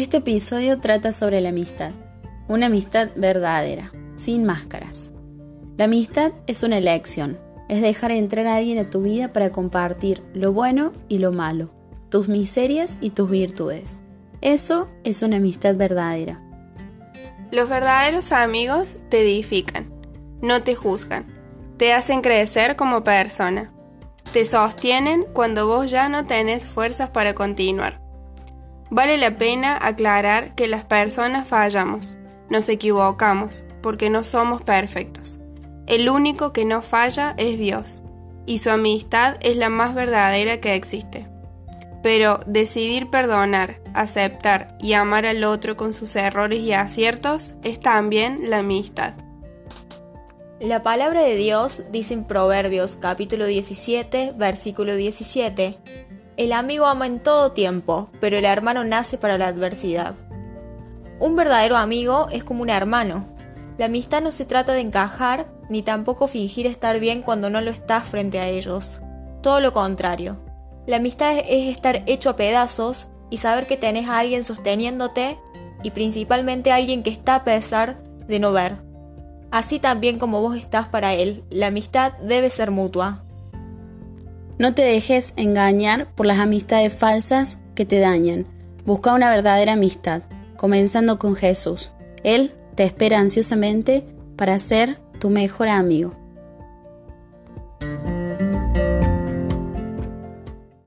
Este episodio trata sobre la amistad, una amistad verdadera, sin máscaras. La amistad es una elección, es dejar entrar a alguien a tu vida para compartir lo bueno y lo malo, tus miserias y tus virtudes. Eso es una amistad verdadera. Los verdaderos amigos te edifican, no te juzgan, te hacen crecer como persona, te sostienen cuando vos ya no tenés fuerzas para continuar Vale la pena aclarar que las personas fallamos, nos equivocamos, porque no somos perfectos. El único que no falla es Dios, y su amistad es la más verdadera que existe. Pero decidir perdonar, aceptar y amar al otro con sus errores y aciertos es también la amistad. La palabra de Dios dice en Proverbios capítulo 17, versículo 17, el amigo ama en todo tiempo, pero el hermano nace para la adversidad. Un verdadero amigo es como un hermano. La amistad no se trata de encajar, ni tampoco fingir estar bien cuando no lo estás frente a ellos. Todo lo contrario. La amistad es estar hecho a pedazos y saber que tenés a alguien sosteniéndote y principalmente a alguien que está a pesar de no ver. Así también como vos estás para él, la amistad debe ser mutua. No te dejes engañar por las amistades falsas que te dañan. Busca una verdadera amistad, comenzando con Jesús. Él te espera ansiosamente para ser tu mejor amigo.